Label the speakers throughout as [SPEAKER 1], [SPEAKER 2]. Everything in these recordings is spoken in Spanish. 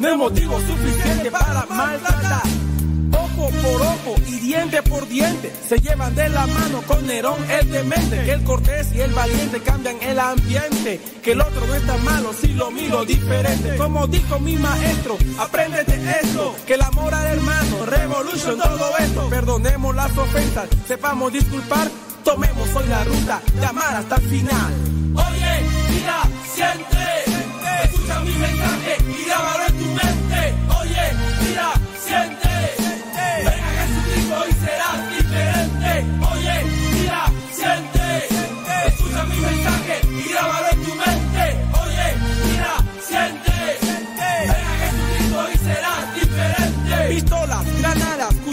[SPEAKER 1] no es motivo suficiente para maltratar. Ojo por ojo y diente por diente se llevan de la mano con Nerón el demente. Que el cortés y el valiente cambian el ambiente. Que el otro no está malo si lo miro diferente. Como dijo mi maestro, apréndete esto. Que el amor al hermano, revolution, todo esto. Perdonemos las ofensas, sepamos disculpar. Tomemos hoy la ruta de amar hasta el final. Oye, mira, siente, escucha mi mensaje y en tu mente. Oye, mira, siente.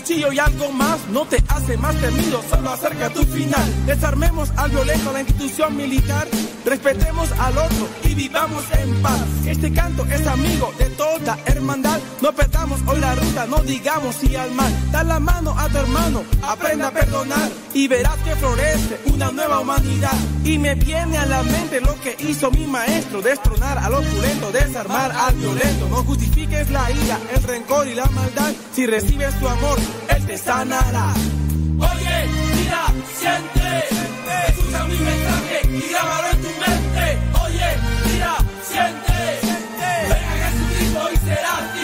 [SPEAKER 1] Cuchillo y algo más no te hace más temido, solo acerca tu final. Desarmemos al violento la institución militar. Respetemos al otro y vivamos en paz. Este canto es amigo de toda hermandad. No perdamos hoy la ruta, no digamos sí al mal. Da la mano a tu hermano, aprenda a perdonar y verás que florece una nueva humanidad. Y me viene a la mente lo que hizo mi maestro: destronar al opulento, desarmar al violento. No justifiques la ira, el rencor y la maldad. Si recibes tu amor, él te sanará. Oye, mira, siente, escucha mi mensaje y grábalo en tu mente. Oye, mira, siente, ven a Jesucristo y serás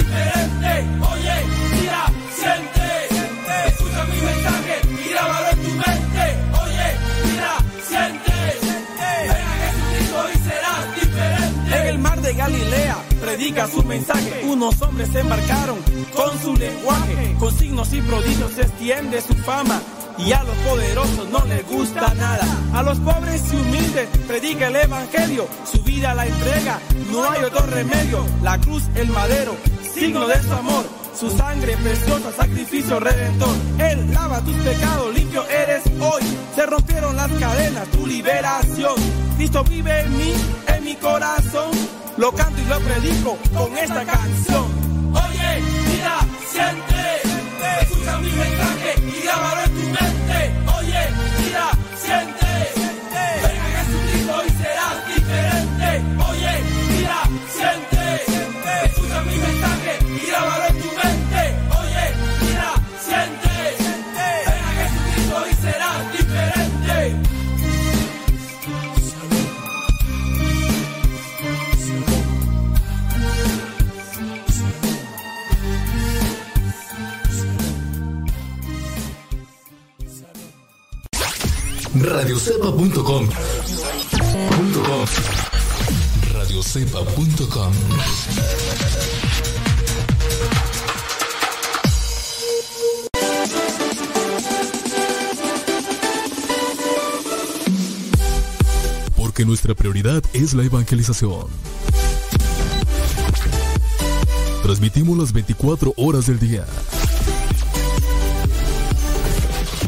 [SPEAKER 1] predica su mensaje. Unos hombres se embarcaron con su lenguaje, con signos y prodigios se extiende su fama. Y a los poderosos no les gusta nada. A los pobres y humildes predica el evangelio. Su vida la entrega, no hay otro remedio. La cruz, el madero, signo de su amor. Su sangre preciosa, sacrificio redentor. Él lava tus pecados, limpio eres hoy. Se rompieron las cadenas, tu liberación. Cristo vive en mí, en mi corazón. Lo canto y lo predico con esta canción. Oye, mira, siente, escucha mi mensaje y grábalo en tu mente.
[SPEAKER 2] Radiocepa.com. Radiocepa.com Porque nuestra prioridad es la evangelización. Transmitimos las 24 horas del día.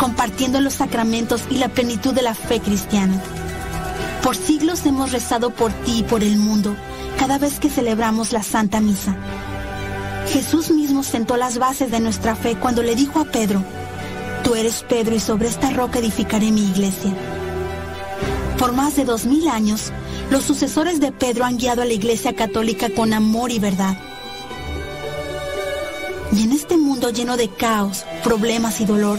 [SPEAKER 3] compartiendo los sacramentos y la plenitud de la fe cristiana. Por siglos hemos rezado por ti y por el mundo cada vez que celebramos la Santa Misa. Jesús mismo sentó las bases de nuestra fe cuando le dijo a Pedro, Tú eres Pedro y sobre esta roca edificaré mi iglesia. Por más de dos mil años, los sucesores de Pedro han guiado a la Iglesia Católica con amor y verdad. Y en este mundo lleno de caos, problemas y dolor,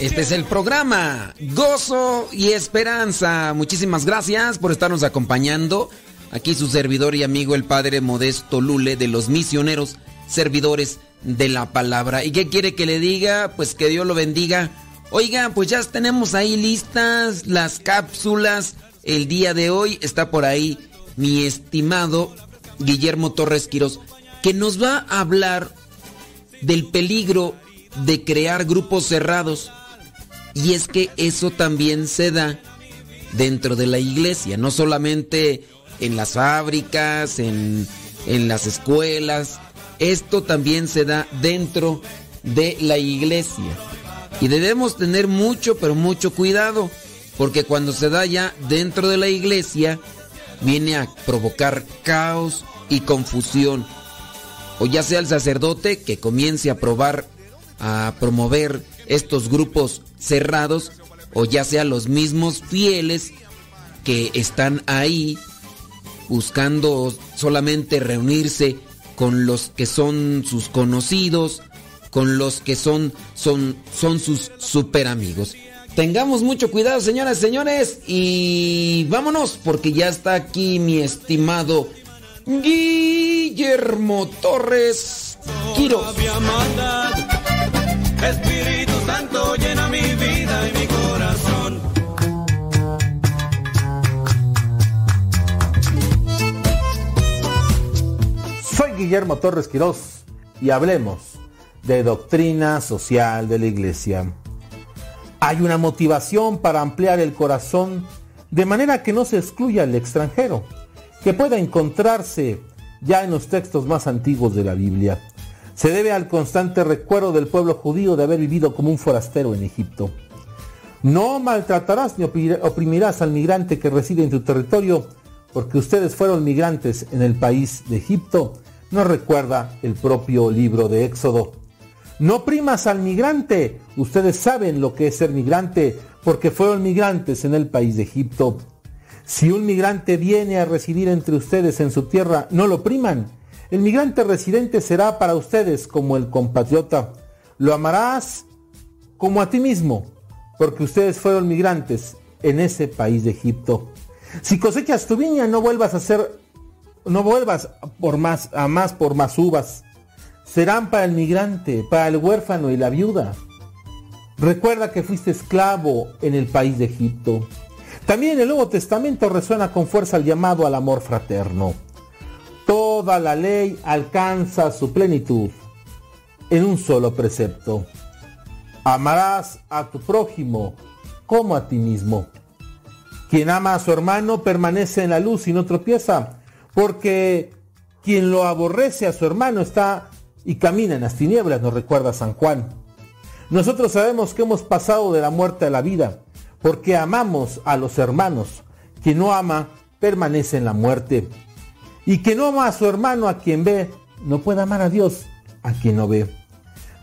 [SPEAKER 4] Este es el programa Gozo y Esperanza. Muchísimas gracias por estarnos acompañando. Aquí su servidor y amigo el Padre Modesto Lule de los misioneros servidores de la palabra. ¿Y qué quiere que le diga? Pues que Dios lo bendiga. Oiga, pues ya tenemos ahí listas las cápsulas. El día de hoy está por ahí mi estimado Guillermo Torres Quiros, que nos va a hablar del peligro de crear grupos cerrados. Y es que eso también se da dentro de la iglesia, no solamente en las fábricas, en, en las escuelas, esto también se da dentro de la iglesia. Y debemos tener mucho, pero mucho cuidado, porque cuando se da ya dentro de la iglesia, viene a provocar caos y confusión. O ya sea el sacerdote que comience a probar, a promover estos grupos cerrados o ya sea los mismos fieles que están ahí buscando solamente reunirse con los que son sus conocidos, con los que son, son, son sus super amigos. Tengamos mucho cuidado, señoras y señores, y vámonos, porque ya está aquí mi estimado Guillermo Torres Quiroz.
[SPEAKER 5] Espíritu Santo llena mi vida y mi corazón.
[SPEAKER 6] Soy Guillermo Torres Quirós y hablemos de doctrina social de la Iglesia. Hay una motivación para ampliar el corazón de manera que no se excluya el extranjero, que pueda encontrarse ya en los textos más antiguos de la Biblia se debe al constante recuerdo del pueblo judío de haber vivido como un forastero en Egipto. No maltratarás ni oprimirás al migrante que reside en tu territorio, porque ustedes fueron migrantes en el país de Egipto, nos recuerda el propio libro de Éxodo. No oprimas al migrante, ustedes saben lo que es ser migrante, porque fueron migrantes en el país de Egipto. Si un migrante viene a residir entre ustedes en su tierra, no lo opriman el migrante residente será para ustedes como el compatriota. Lo amarás como a ti mismo, porque ustedes fueron migrantes en ese país de Egipto. Si cosechas tu viña, no vuelvas a hacer, no vuelvas por más, a más por más uvas. Serán para el migrante, para el huérfano y la viuda. Recuerda que fuiste esclavo en el país de Egipto. También el Nuevo Testamento resuena con fuerza el llamado al amor fraterno. Toda la ley alcanza su plenitud en un solo precepto. Amarás a tu prójimo como a ti mismo. Quien ama a su hermano permanece en la luz y no tropieza, porque quien lo aborrece a su hermano está y camina en las tinieblas, nos recuerda San Juan. Nosotros sabemos que hemos pasado de la muerte a la vida, porque amamos a los hermanos. Quien no ama permanece en la muerte. Y quien no ama a su hermano a quien ve, no puede amar a Dios a quien no ve.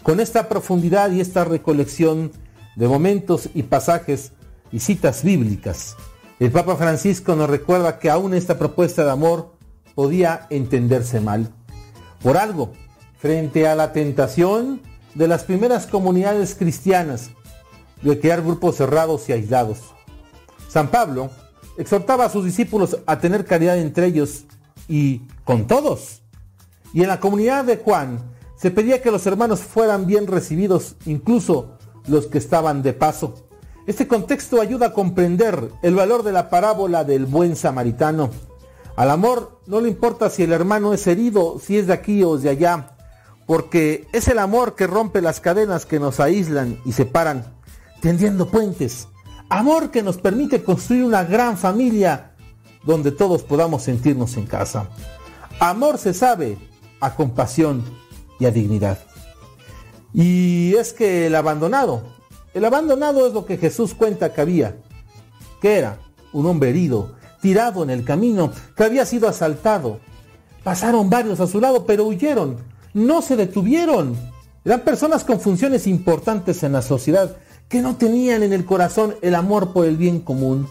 [SPEAKER 6] Con esta profundidad y esta recolección de momentos y pasajes y citas bíblicas, el Papa Francisco nos recuerda que aún esta propuesta de amor podía entenderse mal. Por algo, frente a la tentación de las primeras comunidades cristianas de crear grupos cerrados y aislados. San Pablo exhortaba a sus discípulos a tener caridad entre ellos y con todos. Y en la comunidad de Juan se pedía que los hermanos fueran bien recibidos, incluso los que estaban de paso. Este contexto ayuda a comprender el valor de la parábola del buen samaritano. Al amor no le importa si el hermano es herido, si es de aquí o de allá, porque es el amor que rompe las cadenas que nos aíslan y separan, tendiendo puentes. Amor que nos permite construir una gran familia donde todos podamos sentirnos en casa. Amor se sabe a compasión y a dignidad. Y es que el abandonado, el abandonado es lo que Jesús cuenta que había, que era un hombre herido, tirado en el camino, que había sido asaltado. Pasaron varios a su lado, pero huyeron, no se detuvieron. Eran personas con funciones importantes en la sociedad, que no tenían en el corazón el amor por el bien común.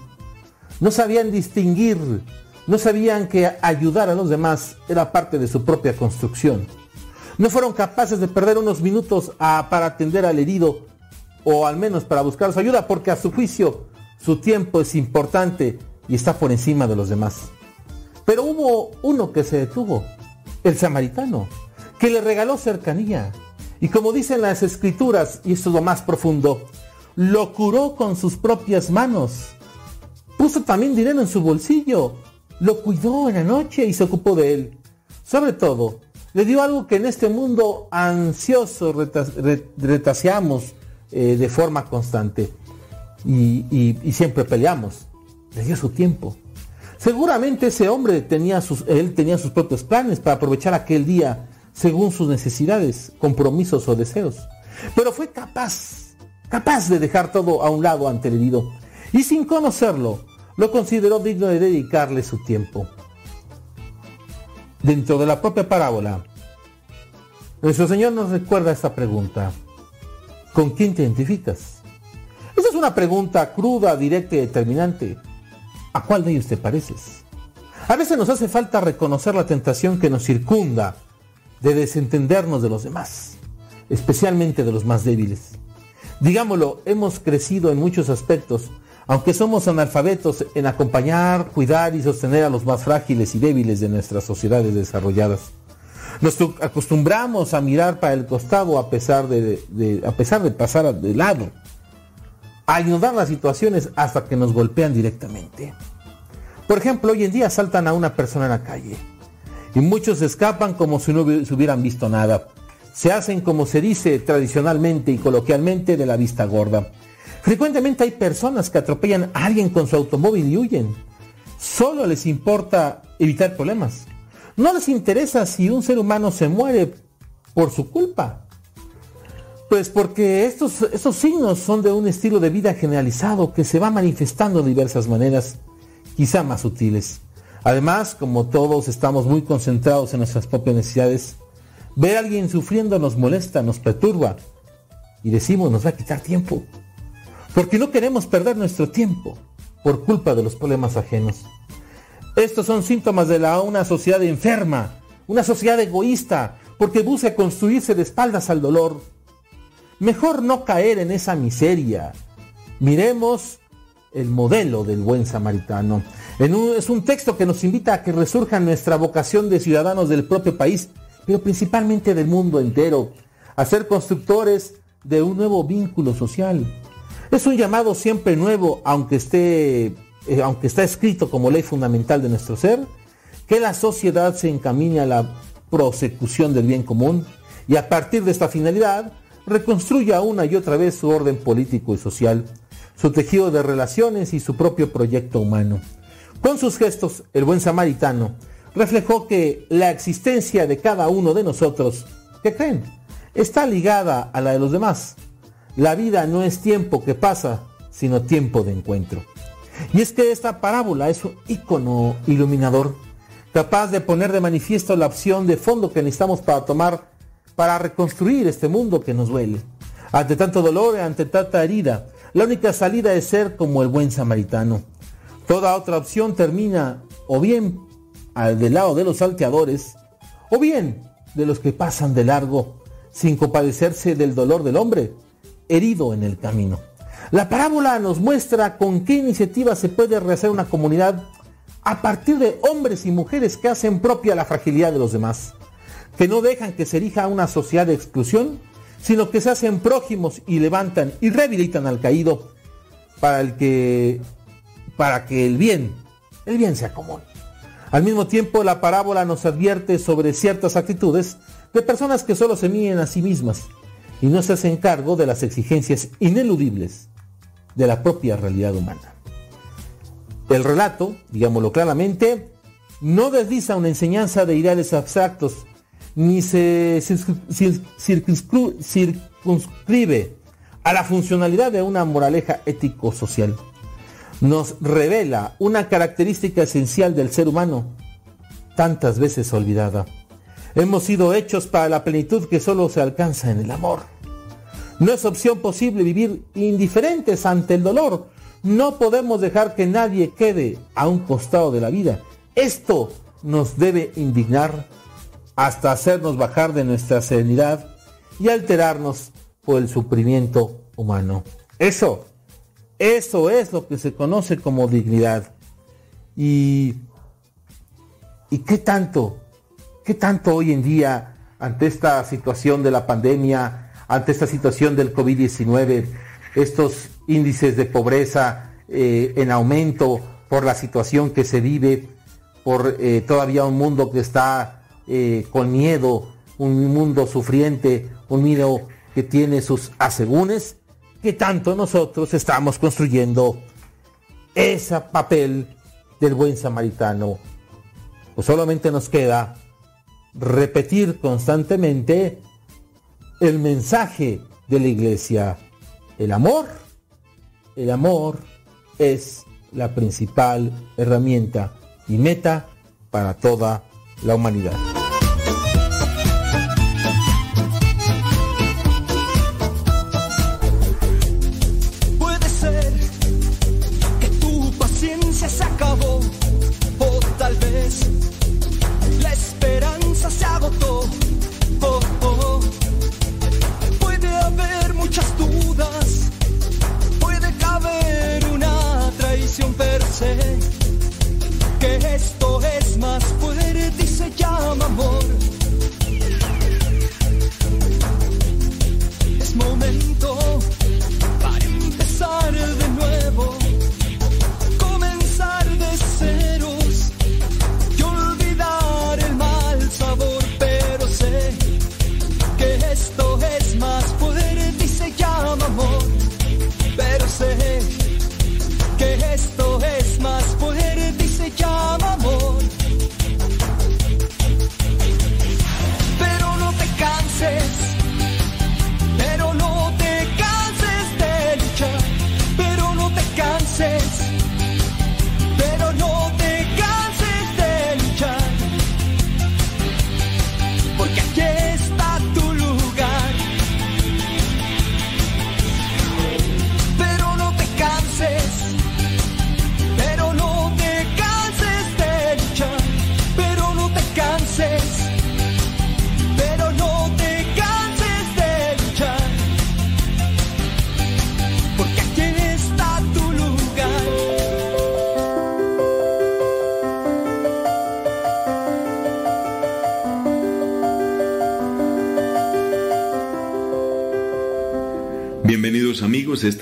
[SPEAKER 6] No sabían distinguir, no sabían que ayudar a los demás era parte de su propia construcción no fueron capaces de perder unos minutos para atender al herido o al menos para buscar su ayuda porque a su juicio su tiempo es importante y está por encima de los demás. Pero hubo uno que se detuvo, el samaritano, que le regaló cercanía. Y como dicen las escrituras, y esto es lo más profundo, lo curó con sus propias manos. Puso también dinero en su bolsillo, lo cuidó en la noche y se ocupó de él. Sobre todo, le dio algo que en este mundo ansioso retaseamos eh, de forma constante y, siempre peleamos. Le dio su tiempo. Seguramente ese hombre tenía sus, él tenía sus propios planes para aprovechar aquel día según sus necesidades, compromisos o deseos. Pero fue capaz, capaz de dejar todo a un lado ante el herido. Y sin conocerlo, lo consideró digno de dedicarle su tiempo dentro de la propia parábola, nuestro Señor nos recuerda esta pregunta. ¿Con quién te identificas? Esa es una pregunta cruda, directa y determinante. ¿A cuál de ellos te pareces? A veces nos hace falta reconocer la tentación que nos circunda de desentendernos de los demás, especialmente de los más débiles. Digámoslo, hemos crecido en muchos aspectos aunque somos analfabetos en acompañar, cuidar y sostener a los más frágiles y débiles de nuestras sociedades desarrolladas. Nos acostumbramos a mirar para el costado a pesar de, a pesar de pasar de lado, a ignorar las situaciones hasta que nos golpean directamente. Por ejemplo, hoy en día saltan a una persona en la calle y muchos escapan como si no hubieran visto nada. Se hacen como se dice tradicionalmente y coloquialmente de la vista gorda Frecuentemente hay personas que atropellan a alguien con su automóvil y huyen. Solo les importa evitar problemas. No les interesa si un ser humano se muere por su culpa. Pues porque estos, estos signos son de un estilo de vida generalizado que se va manifestando de diversas maneras, quizá más sutiles. Además, como todos estamos muy concentrados en nuestras propias necesidades, ver a alguien sufriendo nos molesta, nos perturba y decimos nos va a quitar tiempo porque no queremos perder nuestro tiempo por culpa de los problemas ajenos. Estos son síntomas de la, una sociedad enferma, una sociedad egoísta, porque busca construirse de espaldas al dolor. Mejor no caer en esa miseria. Miremos el modelo del buen samaritano. Es un texto que nos invita a que resurja nuestra vocación de ciudadanos del propio país, pero principalmente del mundo entero, a ser constructores de un nuevo vínculo social. Es un llamado siempre nuevo, aunque esté, eh, aunque está escrito como ley fundamental de nuestro ser, que la sociedad se encamine a la prosecución del bien común y a partir de esta finalidad reconstruya una y otra vez su orden político y social, su tejido de relaciones y su propio proyecto humano. Con sus gestos, el buen samaritano reflejó que la existencia de cada uno de nosotros, ¿qué creen? Está ligada a la de los demás. La vida no es tiempo que pasa, sino tiempo de encuentro. Y es que esta parábola es un icono iluminador capaz de poner de manifiesto la opción de fondo que necesitamos para tomar, para reconstruir este mundo que nos duele. Ante tanto dolor, ante tanta herida, la única salida es ser como el buen samaritano. Toda otra opción termina o bien al del lado de los salteadores, o bien de los que pasan de largo sin compadecerse del dolor del hombre herido en el camino. La parábola nos muestra con qué iniciativa se puede rehacer una comunidad a partir de hombres y mujeres que hacen propia la fragilidad de los demás, que no dejan que se erija una sociedad de exclusión, sino que se hacen prójimos y levantan y rehabilitan al caído para el que para que el bien, el bien sea común. Al mismo tiempo, la parábola nos advierte sobre ciertas actitudes de personas que solo se miden a sí mismas y no se hacen cargo de las exigencias ineludibles de la propia realidad humana. El relato, digámoslo claramente, no desliza una enseñanza de ideales abstractos, ni se circunscribe a la funcionalidad de una moraleja ético-social. Nos revela una característica esencial del ser humano, tantas veces olvidada. Hemos sido hechos para la plenitud que solo se alcanza en el amor. No es opción posible vivir indiferentes ante el dolor, no podemos dejar que nadie quede a un costado de la vida. Esto nos debe indignar hasta hacernos bajar de nuestra serenidad y alterarnos por el sufrimiento humano. Eso, eso es lo que se conoce como dignidad. Y, qué tanto, qué tanto hoy en día, ante esta situación de la pandemia, ante esta situación del COVID-19, estos índices de pobreza eh, en aumento por la situación que se vive, por eh, todavía un mundo que está eh, con miedo, un mundo sufriente, un mundo que tiene sus asegúnes, que tanto nosotros estamos construyendo ese papel del buen samaritano. Pues solamente nos queda repetir constantemente el mensaje de la iglesia. El amor, el amor es la principal herramienta y meta para toda la humanidad.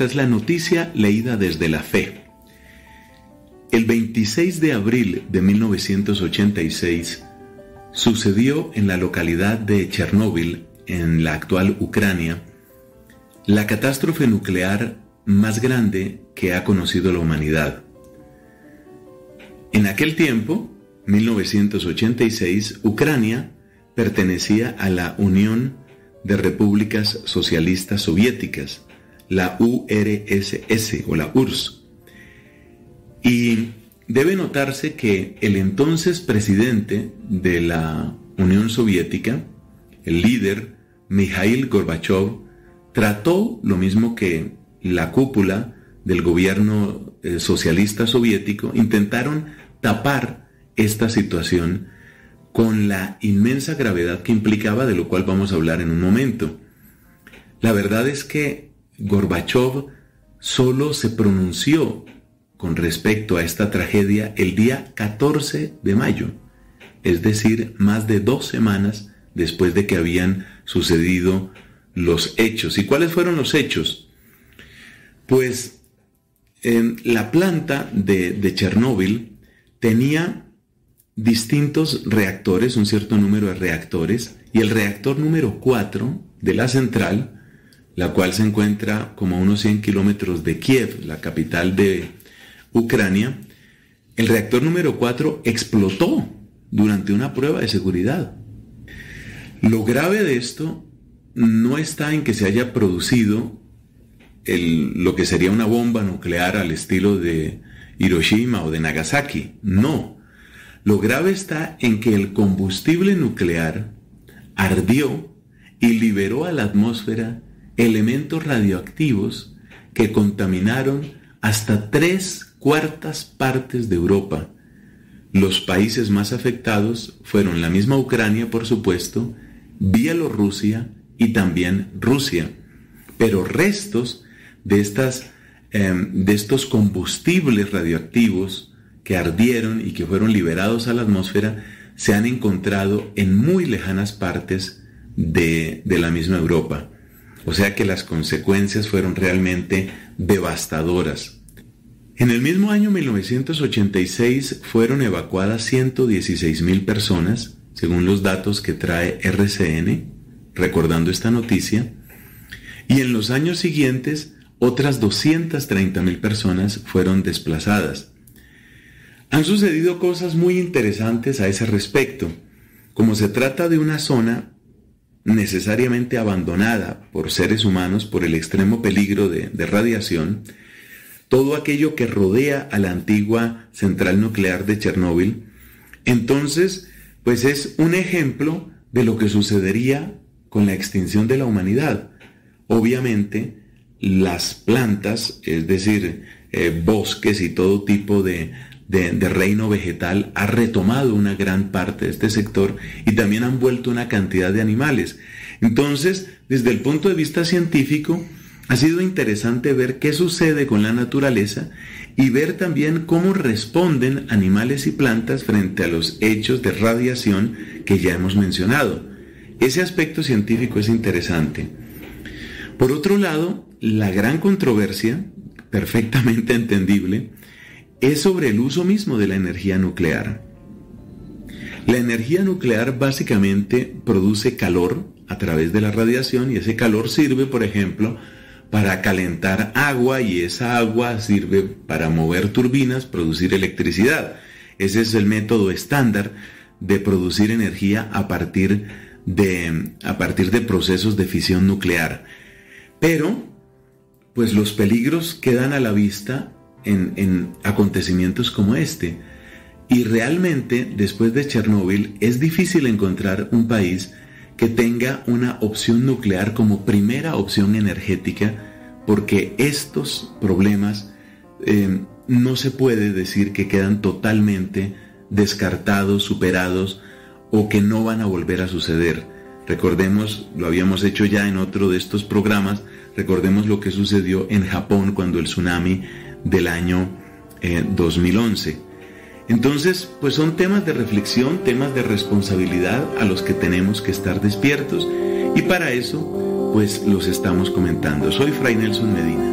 [SPEAKER 7] Es
[SPEAKER 8] la noticia leída desde la fe. El 26 de abril de 1986 sucedió en la localidad de Chernóbil, en la actual Ucrania, la catástrofe nuclear más grande que ha conocido la humanidad. En aquel tiempo, 1986, Ucrania pertenecía a la Unión de Repúblicas Socialistas Soviéticas, la URSS o la URSS. Y debe notarse que el entonces presidente de la Unión Soviética, el líder Mikhail Gorbachev, trató lo mismo que la cúpula del gobierno eh, socialista soviético, intentaron tapar esta situación con la inmensa gravedad que implicaba, de lo cual vamos a hablar en un momento. La verdad es que Gorbachev solo se pronunció con respecto a esta tragedia el día 14 de mayo, es decir, más de dos semanas después de que habían sucedido los hechos. ¿Y cuáles fueron los hechos? Pues la planta de, de Chernóbil tenía distintos reactores, un cierto número de reactores, y el reactor número 4 de la central, la cual se encuentra como a unos 100 kilómetros de Kiev, la capital de Ucrania, el reactor número 4 explotó durante una prueba de seguridad. Lo grave de esto no está en que se haya producido lo que sería una bomba nuclear al estilo de Hiroshima o de Nagasaki, no lo grave está en que el combustible nuclear ardió y liberó a la atmósfera elementos radioactivos que contaminaron hasta tres cuartas partes de Europa. Los países más afectados fueron la misma Ucrania, por supuesto, Bielorrusia y también Rusia. Pero restos de, estas, em, de estos combustibles radioactivos que ardieron y que fueron liberados a la atmósfera se han encontrado en muy lejanas partes de, la misma Europa. O sea que las consecuencias fueron realmente devastadoras. En el mismo año 1986 fueron evacuadas 116 mil personas, según los datos que trae RCN, recordando esta noticia, y en los años siguientes otras 230 mil personas fueron desplazadas. Han sucedido cosas muy interesantes a ese respecto. Como se trata de una zona necesariamente abandonada por seres humanos por el extremo peligro de, radiación, todo aquello que rodea a la antigua central nuclear de Chernóbil, entonces, pues es un ejemplo de lo que sucedería con la extinción de la humanidad. Obviamente, las plantas, es decir, eh, bosques y todo tipo de, de, reino vegetal ha retomado una gran parte de este sector y también han vuelto una cantidad de animales. Entonces, desde el punto de vista científico, ha sido interesante ver qué sucede con la naturaleza y ver también cómo responden animales y plantas frente a los hechos de radiación que ya hemos mencionado. Ese aspecto científico es interesante. Por otro lado, la gran controversia, perfectamente entendible, es sobre el uso mismo de la energía nuclear. La energía nuclear básicamente produce calor a través de la radiación y ese calor sirve, por ejemplo, para calentar agua y esa agua sirve para mover turbinas, producir electricidad. Ese es el método estándar de producir energía a partir de, a partir de procesos de fisión nuclear. Pero, pues los peligros quedan a la vista en, acontecimientos como este. Y realmente, después de Chernóbil, es difícil encontrar un país que tenga una opción nuclear como primera opción energética, porque estos problemas eh, no se puede decir que quedan totalmente descartados, superados o que no van a volver a suceder. Recordemos, lo habíamos hecho ya en otro de estos programas, recordemos lo que sucedió en Japón cuando el tsunami del año 2011. Eh, Entonces, pues son temas de reflexión, temas de responsabilidad a los que tenemos que estar despiertos y para eso pues los estamos comentando. Soy Fray Nelson Medina.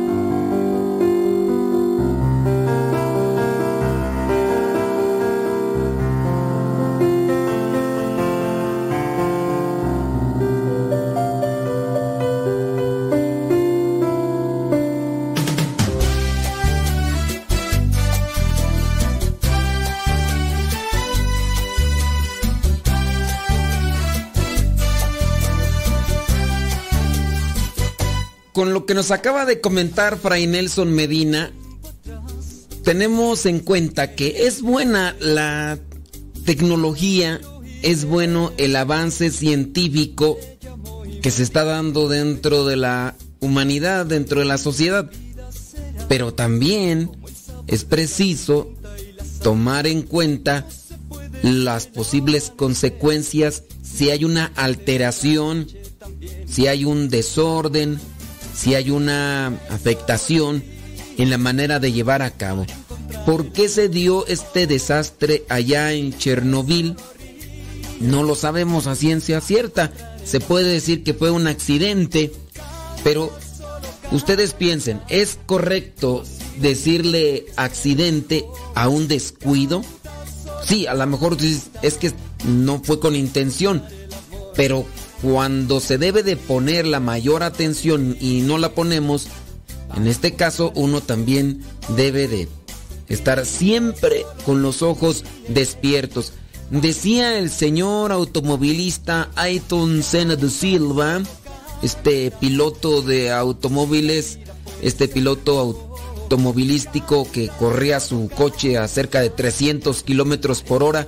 [SPEAKER 4] Nos acaba de comentar Fray Nelson Medina, tenemos en cuenta que es buena la tecnología, es bueno el avance científico que se está dando dentro de la humanidad, dentro de la sociedad, pero también es preciso tomar en cuenta las posibles consecuencias si hay una alteración, si hay un desorden, si hay una afectación en la manera de llevar a cabo. ¿Por qué se dio este desastre allá en Chernobyl? No lo sabemos a ciencia cierta. Se puede decir que fue un accidente, pero ustedes piensen, ¿es correcto decirle accidente a un descuido? Sí, a lo mejor es que no fue con intención, pero cuando se debe de poner la mayor atención y no la ponemos, en este caso uno también debe de estar siempre con los ojos despiertos. Decía el señor automovilista Ayton Senna de Silva, este piloto de automóviles, este piloto automovilístico que corría su coche a cerca de 300 kilómetros por hora,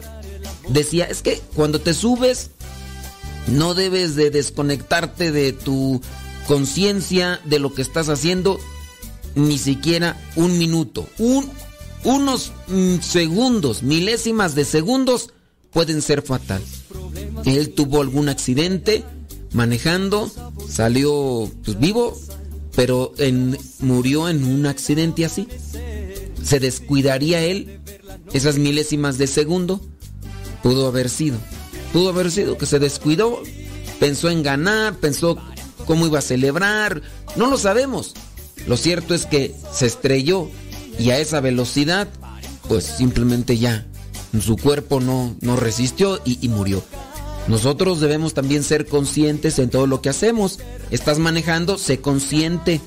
[SPEAKER 4] decía, es que cuando te subes no debes de desconectarte de tu conciencia de lo que estás haciendo ni siquiera un minuto. unos mm, segundos, milésimas de segundos pueden ser fatal. Él tuvo algún accidente manejando, salió pues, vivo, pero murió en un accidente así. ¿Se descuidaría él esas milésimas de segundo? Pudo haber sido. Pudo haber sido que se descuidó, pensó en ganar, pensó cómo iba a celebrar, no lo sabemos. Lo cierto es que se estrelló y a esa velocidad, pues simplemente ya su cuerpo no, no resistió y, y murió. Nosotros debemos también ser conscientes en todo lo que hacemos. Estás manejando, sé consciente.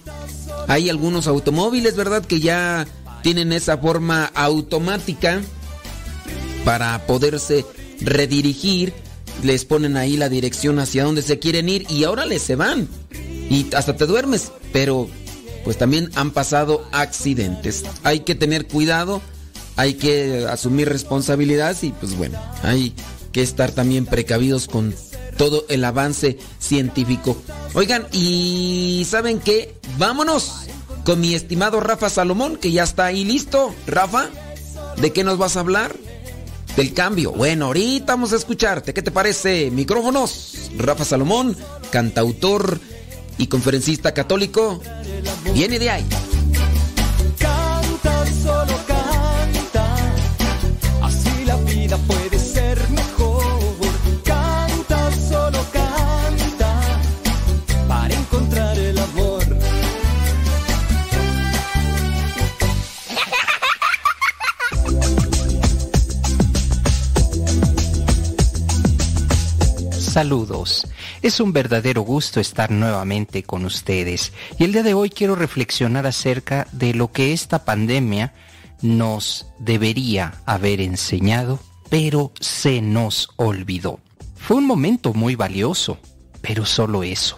[SPEAKER 4] Hay algunos automóviles, ¿verdad? Que ya tienen esa forma automática para poderse redirigir, les ponen ahí la dirección hacia donde se quieren ir y ahora les se van. Y hasta te duermes, pero pues también han pasado accidentes. Hay que tener cuidado, hay que asumir responsabilidades y pues bueno, hay que estar también precavidos con todo el avance científico. Oigan, y ¿saben qué? Vámonos con mi estimado Rafa Salomón, que ya está ahí listo. Rafa, ¿de qué nos vas a hablar? Del cambio. Bueno, ahorita vamos a escucharte. ¿Qué te parece? Micrófonos. Rafa Salomón, cantautor y conferencista católico. Viene de ahí.
[SPEAKER 7] Canta, solo canta. Así la vida puede
[SPEAKER 9] Saludos. Es un verdadero gusto estar nuevamente con ustedes y el día de hoy quiero reflexionar acerca de lo que esta pandemia nos debería haber enseñado, pero se nos olvidó. Fue un momento muy valioso, pero solo eso,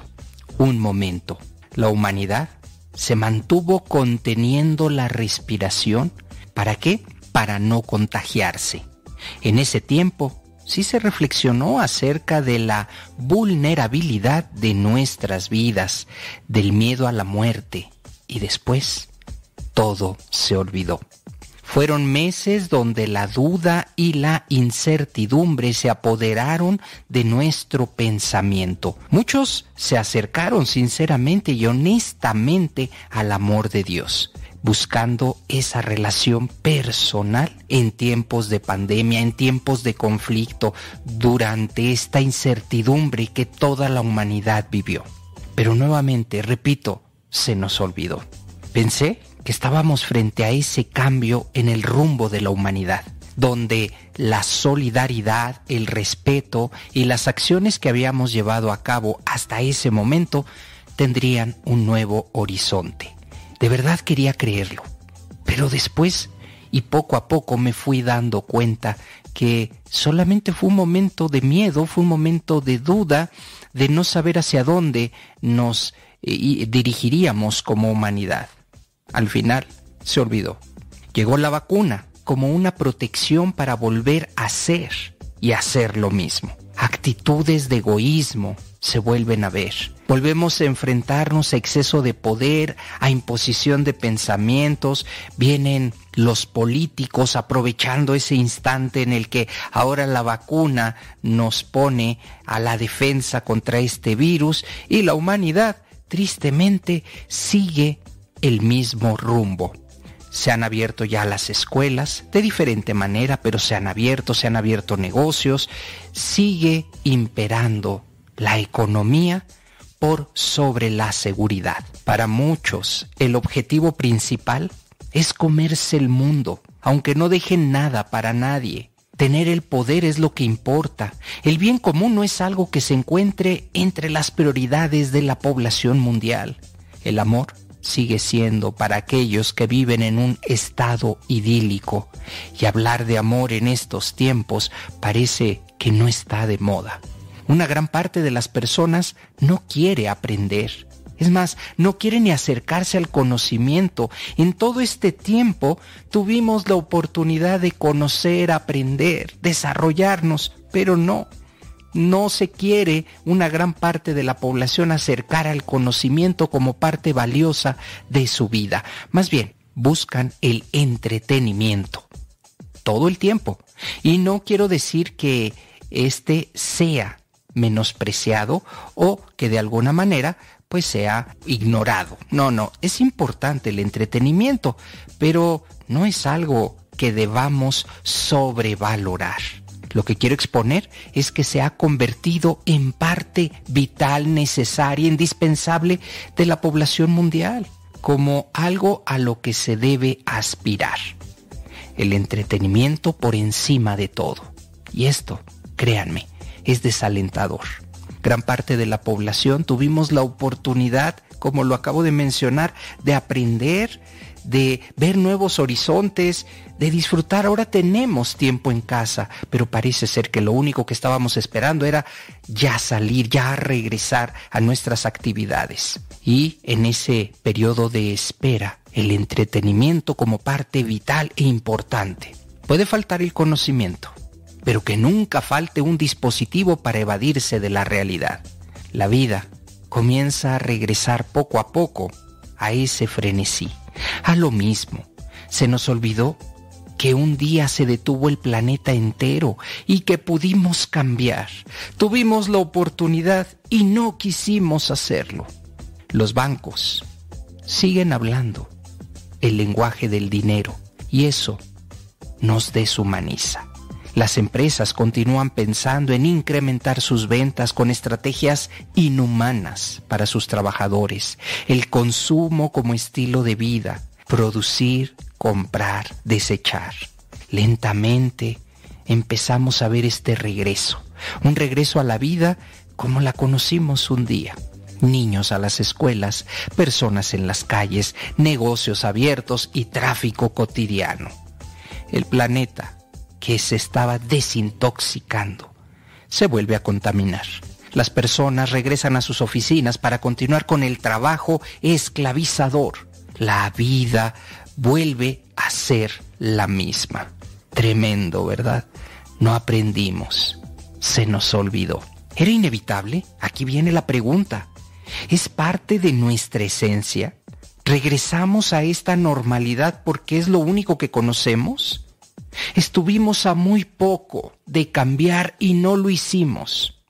[SPEAKER 9] un momento. La humanidad se mantuvo conteniendo la respiración. ¿Para qué? Para no contagiarse. En ese tiempo sí se reflexionó acerca de la vulnerabilidad de nuestras vidas, del miedo a la muerte, y después todo se olvidó. Fueron meses donde la duda y la incertidumbre se apoderaron de nuestro pensamiento. Muchos se acercaron sinceramente y honestamente al amor de Dios buscando esa relación personal en tiempos de pandemia, en tiempos de conflicto, durante esta incertidumbre que toda la humanidad vivió. Pero nuevamente, repito, se nos olvidó. Pensé que estábamos frente a ese cambio en el rumbo de la humanidad, donde la solidaridad, el respeto y las acciones que habíamos llevado a cabo hasta ese momento tendrían un nuevo horizonte. De verdad quería creerlo. Pero después, y poco a poco me fui dando cuenta que solamente fue un momento de miedo, fue un momento de duda, de no saber hacia dónde nos eh, dirigiríamos como humanidad. Al final se olvidó. Llegó la vacuna como una protección para volver a ser y hacer lo mismo. Actitudes de egoísmo se vuelven a ver. Volvemos a enfrentarnos a exceso de poder, a imposición de pensamientos. Vienen los políticos aprovechando ese instante en el que ahora la vacuna nos pone a la defensa contra este virus y la humanidad tristemente sigue el mismo rumbo. Se han abierto ya las escuelas de diferente manera, pero se han abierto, se han abierto negocios. Sigue imperando la economía por sobre la seguridad. Para muchos, el objetivo principal es comerse el mundo, aunque no dejen nada para nadie. Tener el poder es lo que importa. El bien común no es algo que se encuentre entre las prioridades de la población mundial. El amor sigue siendo para aquellos que viven en un estado idílico. Y hablar de amor en estos tiempos parece que no está de moda. Una gran parte de las personas no quiere aprender. Es más, no quiere ni acercarse al conocimiento. En todo este tiempo tuvimos la oportunidad de conocer, aprender, desarrollarnos, pero no. No se quiere una gran parte de la población acercar al conocimiento como parte valiosa de su vida. Más bien, buscan el entretenimiento. Todo el tiempo. Y no quiero decir que este sea menospreciado o que de alguna manera pues sea ignorado. No, no, es importante el entretenimiento, pero no es algo que debamos sobrevalorar. Lo que quiero exponer es que se ha convertido en parte vital, necesaria, indispensable de la población mundial, como algo a lo que se debe aspirar. El entretenimiento por encima de todo. Y esto, créanme, es desalentador. Gran parte de la población tuvimos la oportunidad, como lo acabo de mencionar, de aprender, de ver nuevos horizontes, de disfrutar. Ahora tenemos tiempo en casa, pero parece ser que lo único que estábamos esperando era ya salir, ya regresar a nuestras actividades. Y en ese periodo de espera, el entretenimiento como parte vital e importante. Puede faltar el conocimiento, pero que nunca falte un dispositivo para evadirse de la realidad. La vida comienza a regresar poco a poco a ese frenesí, a lo mismo. Se nos olvidó que un día se detuvo el planeta entero y que pudimos cambiar. Tuvimos la oportunidad y no quisimos hacerlo. Los bancos siguen hablando el lenguaje del dinero y eso nos deshumaniza. Las empresas continúan pensando en incrementar sus ventas con estrategias inhumanas para sus trabajadores, el consumo como estilo de vida, producir, comprar, desechar. Lentamente empezamos a ver este regreso, un regreso a la vida como la conocimos un día. Niños a las escuelas, personas en las calles, negocios abiertos y tráfico cotidiano. El planeta que se estaba desintoxicando. Se vuelve a contaminar. Las personas regresan a sus oficinas para continuar con el trabajo esclavizador. La vida vuelve a ser la misma. Tremendo, ¿verdad? No aprendimos. Se nos olvidó. ¿Era inevitable? Aquí viene la pregunta. ¿Es parte de nuestra esencia? ¿Regresamos a esta normalidad porque es lo único que conocemos? Estuvimos a muy poco de cambiar y no lo hicimos.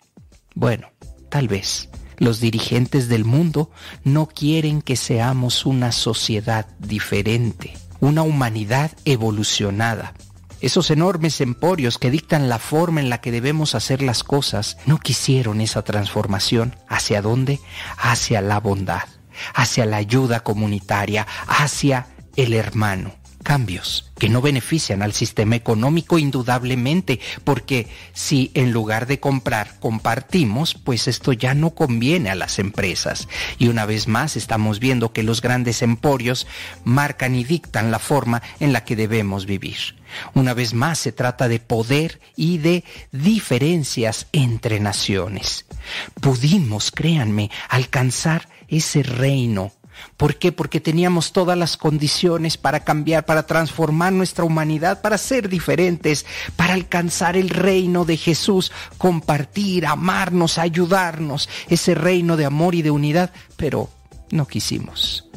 [SPEAKER 9] Bueno, tal vez los dirigentes del mundo no quieren que seamos una sociedad diferente, una humanidad evolucionada. esos enormes emporios que dictan la forma en la que debemos hacer las cosas, no quisieron esa transformación. ¿Hacia dónde? Hacia la bondad, hacia la ayuda comunitaria, hacia el hermano cambios que no benefician al sistema económico indudablemente, porque si en lugar de comprar compartimos, pues esto ya no conviene a las empresas. Y una vez más estamos viendo que los grandes emporios marcan y dictan la forma en la que debemos vivir. Una vez más se trata de poder y de diferencias entre naciones. Pudimos, créanme, alcanzar ese reino ¿Por qué? Porque teníamos todas las condiciones para cambiar, para transformar nuestra humanidad, para ser diferentes, para alcanzar el reino de Jesús, compartir, amarnos, ayudarnos, ese reino de amor y de unidad, pero no quisimos.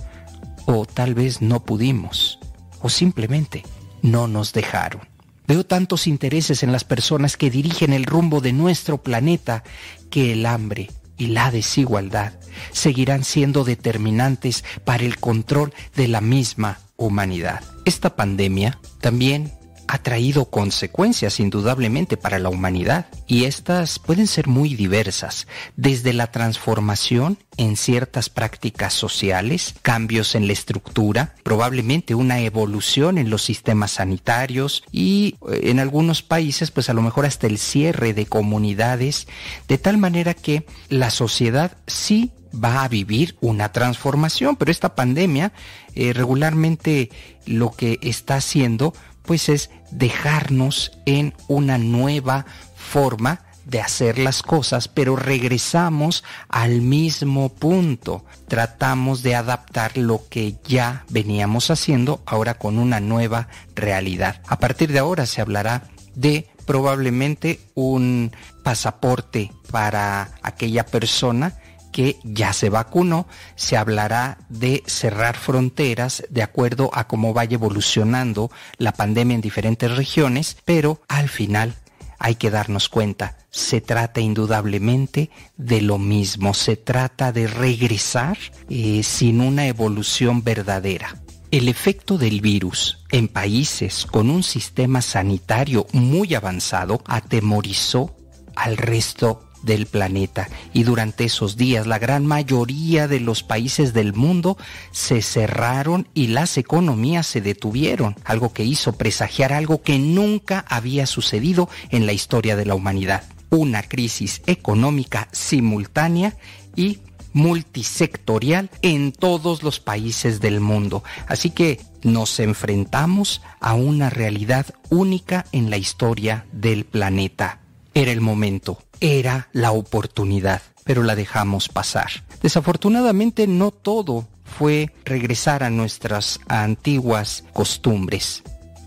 [SPEAKER 9] O tal vez no pudimos. O simplemente no nos dejaron. Veo tantos intereses en las personas que dirigen el rumbo de nuestro planeta que el hambre y la desigualdad seguirán siendo determinantes para el control de la misma humanidad. Esta pandemia también ha traído consecuencias indudablemente para la humanidad. Y estas pueden ser muy diversas, desde la transformación en ciertas prácticas sociales, cambios en la estructura, probablemente una evolución en los sistemas sanitarios y eh, en algunos países pues a lo mejor hasta el cierre de comunidades, de tal manera que la sociedad sí va a vivir una transformación, pero esta pandemia eh, regularmente lo que está haciendo pues es dejarnos en una nueva forma de hacer las cosas, pero regresamos al mismo punto. Tratamos de adaptar lo que ya veníamos haciendo ahora con una nueva realidad. A partir de ahora se hablará de probablemente un pasaporte para aquella persona que ya se vacunó, se hablará de cerrar fronteras de acuerdo a cómo vaya evolucionando la pandemia en diferentes regiones, pero al final hay que darnos cuenta, se trata indudablemente de lo mismo, se trata de regresar eh, sin una evolución verdadera. El efecto del virus en países con un sistema sanitario muy avanzado atemorizó al resto del planeta y durante esos días la gran mayoría de los países del mundo se cerraron y las economías se detuvieron, algo que hizo presagiar algo que nunca había sucedido en la historia de la humanidad, una crisis económica simultánea y multisectorial en todos los países del mundo. Así que nos enfrentamos a una realidad única en la historia del planeta. Era el momento era la oportunidad, pero la dejamos pasar. Desafortunadamente no todo fue regresar a nuestras antiguas costumbres.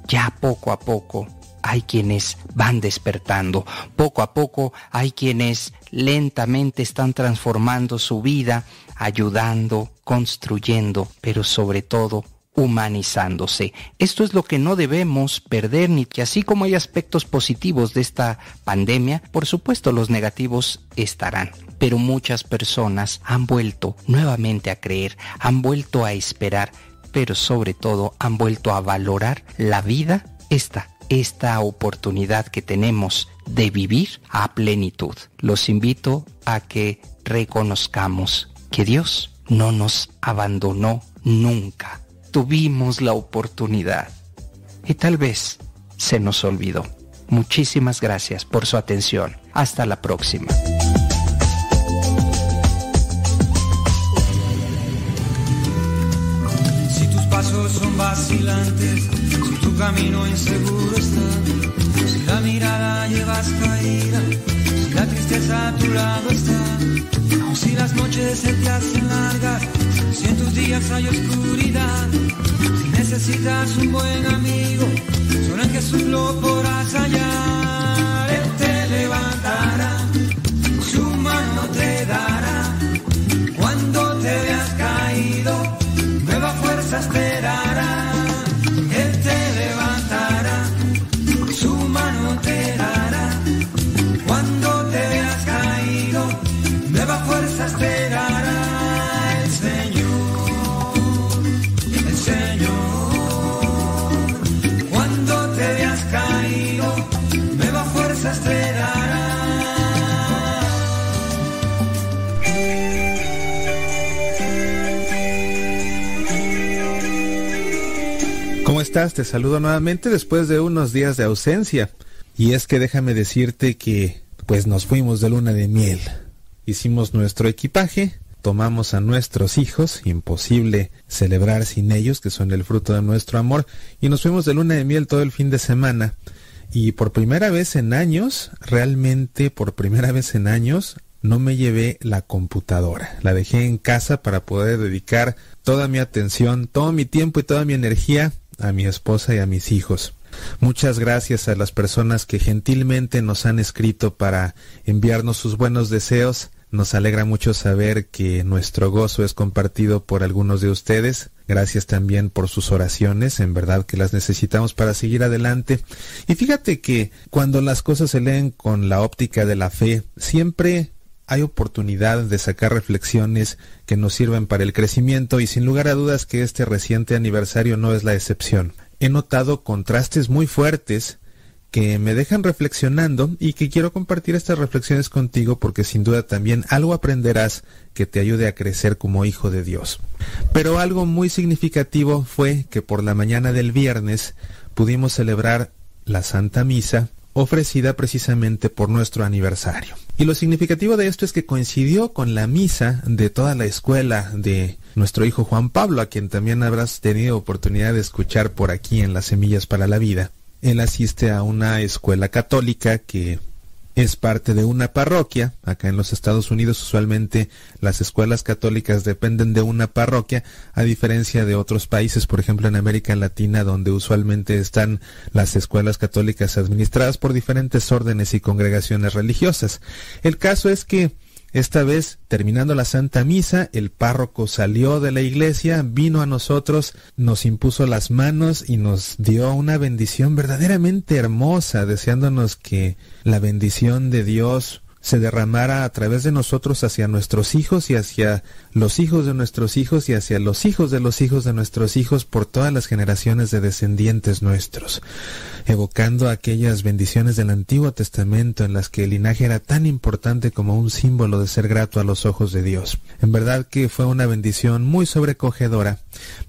[SPEAKER 9] Ya poco a poco hay quienes van despertando, poco a poco hay quienes lentamente están transformando su vida, ayudando, construyendo, pero sobre todo humanizándose. Esto es lo que no debemos perder ni que así como hay aspectos positivos de esta pandemia, por supuesto los negativos estarán. Pero muchas personas han vuelto nuevamente a creer, han vuelto a esperar, pero sobre todo han vuelto a valorar la vida, esta, esta oportunidad que tenemos de vivir a plenitud. Los invito a que reconozcamos que Dios no nos abandonó nunca tuvimos la oportunidad y tal vez se nos olvidó. Muchísimas gracias por su atención. Hasta la próxima.
[SPEAKER 5] Si tus pasos son vacilantes, si tu camino inseguro está, si la mirada llevas caída, si la tristeza a tu lado está, si las noches se te hacen largas, si en tus días hay oscuridad, si necesitas un buen amigo, solo en Jesús lo podrás hallar. Él te levantará, su mano te dará. Cuando te veas caído, nueva fuerza esperará. el Señor, el Señor. Cuando te ¿Cómo
[SPEAKER 10] estás? Te saludo nuevamente después de unos días de ausencia. Y es que déjame decirte que pues nos fuimos de luna de miel. Hicimos nuestro equipaje, tomamos a nuestros hijos, imposible celebrar sin ellos, que son el fruto de nuestro amor, y nos fuimos de luna de miel todo el fin de semana. Y por primera vez en años, realmente por primera vez en años, no me llevé la computadora. La dejé en casa para poder dedicar toda mi atención, todo mi tiempo y toda mi energía a mi esposa y a mis hijos. Muchas gracias a las personas que gentilmente nos han escrito para enviarnos sus buenos deseos. Nos alegra mucho saber que nuestro gozo es compartido por algunos de ustedes. Gracias también por sus oraciones, en verdad que las necesitamos para seguir adelante. Y fíjate que cuando las cosas se leen con la óptica de la fe, siempre hay oportunidad de sacar reflexiones que nos sirvan para el crecimiento y sin lugar a dudas que este reciente aniversario no es la excepción. He notado contrastes muy fuertes que me dejan reflexionando y que quiero compartir estas reflexiones contigo porque sin duda también algo aprenderás que te ayude a crecer como hijo de Dios. Pero algo muy significativo fue que por la mañana del viernes pudimos celebrar la Santa Misa ofrecida precisamente por nuestro aniversario. Y lo significativo de esto es que coincidió con la misa de toda la escuela de nuestro hijo Juan Pablo, a quien también habrás tenido oportunidad de escuchar por aquí en las Semillas para la Vida. Él asiste a una escuela católica que es parte de una parroquia. Acá en los Estados Unidos usualmente las escuelas católicas dependen de una parroquia, a diferencia de otros países, por ejemplo en América Latina, donde usualmente están las escuelas católicas administradas por diferentes órdenes y congregaciones religiosas. El caso es que esta vez, terminando la Santa Misa, el párroco salió de la iglesia, vino a nosotros, nos impuso las manos y nos dio una bendición verdaderamente hermosa, deseándonos que la bendición de Dios se derramara a través de nosotros hacia nuestros hijos y hacia los hijos de nuestros hijos y hacia los hijos de los hijos de nuestros hijos por todas las generaciones de descendientes nuestros, evocando aquellas bendiciones del Antiguo Testamento en las que el linaje era tan importante como un símbolo de ser grato a los ojos de Dios. En verdad que fue una bendición muy sobrecogedora,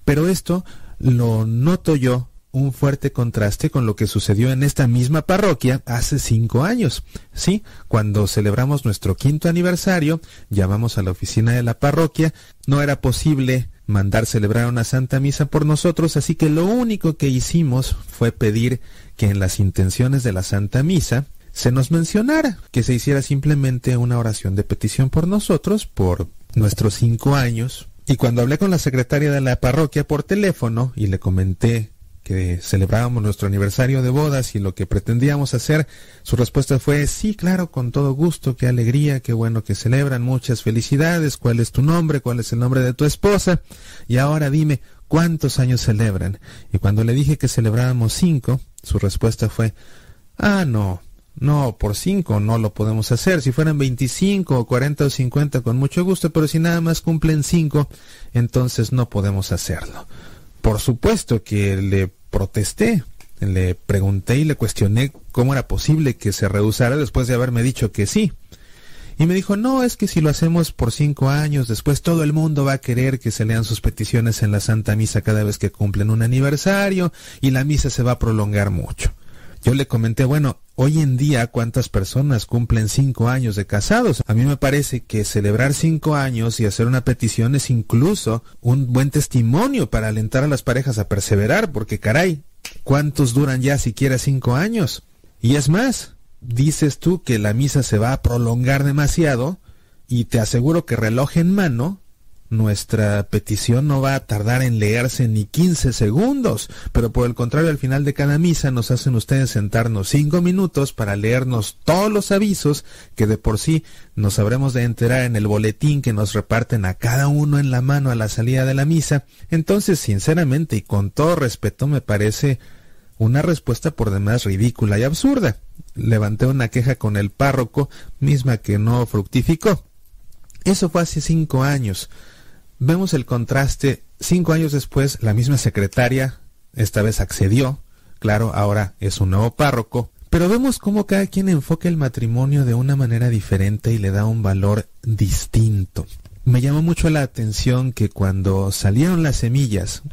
[SPEAKER 10] pero esto lo noto yo un fuerte contraste con lo que sucedió en esta misma parroquia hace cinco años. Sí, cuando celebramos nuestro quinto aniversario, llamamos a la oficina de la parroquia, no era posible mandar celebrar una santa misa por nosotros, así que lo único que hicimos fue pedir que en las intenciones de la santa misa se nos mencionara, que se hiciera simplemente una oración de petición por nosotros, por nuestros cinco años. Y cuando hablé con la secretaria de la parroquia por teléfono y le comenté que celebrábamos nuestro aniversario de bodas y lo que pretendíamos hacer, su respuesta fue sí, claro, con todo gusto, qué alegría, qué bueno que celebran, muchas felicidades, cuál es tu nombre, cuál es el nombre de tu esposa, y ahora dime, ¿cuántos años celebran? Y cuando le dije que celebrábamos cinco, su respuesta fue, ah, no, no, por cinco no lo podemos hacer. Si fueran veinticinco o cuarenta o cincuenta, con mucho gusto, pero si nada más cumplen cinco, entonces no podemos hacerlo. Por supuesto que le protesté, le pregunté y le cuestioné cómo era posible que se rehusara después de haberme dicho que sí. Y me dijo, no, es que si lo hacemos por cinco años, después todo el mundo va a querer que se lean sus peticiones en la Santa Misa cada vez que cumplen un aniversario y la misa se va a prolongar mucho. Yo le comenté, bueno, hoy en día cuántas personas cumplen cinco años de casados. A mí me parece que celebrar cinco años y hacer una petición es incluso un buen testimonio para alentar a las parejas a perseverar, porque caray, ¿cuántos duran ya siquiera cinco años? Y es más, dices tú que la misa se va a prolongar demasiado y te aseguro que reloj en mano nuestra petición no va a tardar en leerse ni 15 segundos, pero por el contrario, al final de cada misa nos hacen ustedes sentarnos cinco minutos para leernos todos los avisos que de por sí nos habremos de enterar en el boletín que nos reparten a cada uno en la mano a la salida de la misa. Entonces, sinceramente y con todo respeto, me parece una respuesta por demás ridícula y absurda. Levanté una queja con el párroco, misma que no fructificó. Eso fue hace cinco años vemos el contraste. Cinco años después, la misma secretaria, esta vez accedió, claro, ahora es un nuevo párroco, pero vemos cómo cada quien enfoca el matrimonio de una manera diferente y le da un valor distinto. Me llamó mucho la atención que cuando salieron las semillas,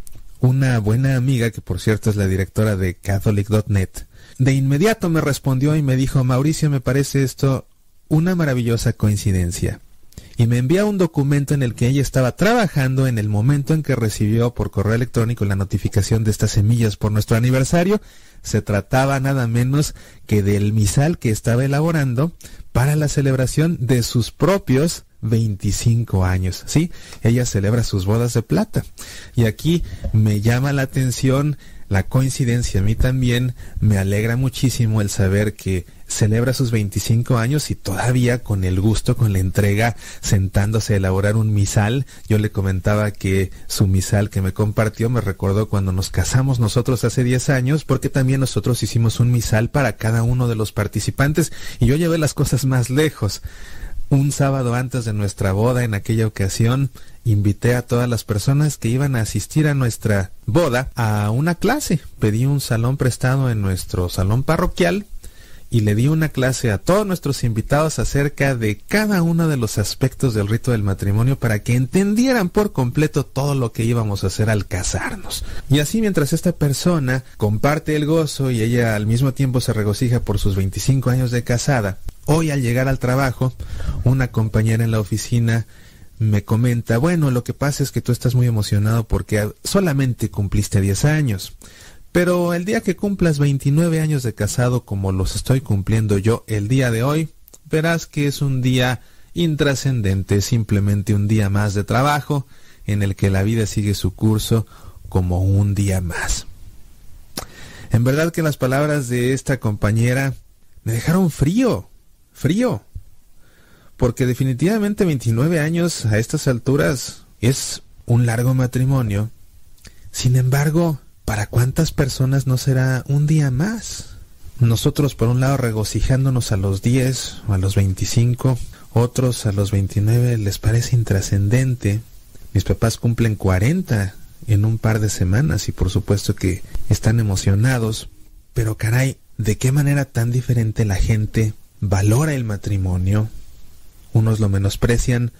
[SPEAKER 10] una buena amiga, que por cierto es la directora de Catholic.net, de inmediato me respondió y me dijo, Mauricio, me parece esto una maravillosa coincidencia. Y me envía un documento en el que ella estaba trabajando en el momento en que recibió por correo electrónico la notificación de estas semillas por nuestro aniversario. Se trataba nada menos que del misal que estaba elaborando para la celebración de sus propios 25 años, ¿sí? Ella celebra sus bodas de plata. Y aquí me llama la atención la coincidencia. A mí también me alegra muchísimo el saber que celebra sus 25 años y todavía con el gusto, con la entrega, sentándose a elaborar un misal. Yo le comentaba que su misal que me compartió me recordó cuando nos casamos nosotros hace 10 años, porque también nosotros hicimos un misal para cada uno de los participantes y yo llevé las cosas más lejos. Un sábado antes de nuestra boda, en aquella ocasión, invité a todas las personas que iban a asistir a nuestra boda a una clase. Pedí un salón prestado en nuestro salón parroquial y le di una clase a todos nuestros invitados acerca de cada uno de los aspectos del rito del matrimonio para que entendieran por completo todo lo que íbamos a hacer al casarnos. Y así mientras esta persona comparte el gozo y ella al mismo tiempo se regocija por sus 25 años de casada, Hoy al llegar al trabajo, una compañera en la oficina me comenta, bueno, lo que pasa es que tú estás muy emocionado porque solamente cumpliste 10 años. Pero el día que cumplas 29 años de casado como los estoy cumpliendo yo el día de hoy, verás que es un día intrascendente, simplemente un día más de trabajo en el que la vida sigue su curso como un día más. En verdad que las palabras de esta compañera me dejaron frío frío. Porque definitivamente 29 años a estas alturas es un largo matrimonio. Sin embargo, ¿para cuántas personas no será un día más? Nosotros por un lado regocijándonos a los 10 o a los 25, otros a los 29 les parece intrascendente. Mis papás cumplen 40 en un par de semanas y por supuesto que están emocionados. Pero caray, ¿de qué manera tan diferente la gente valora el matrimonio, unos lo menosprecian,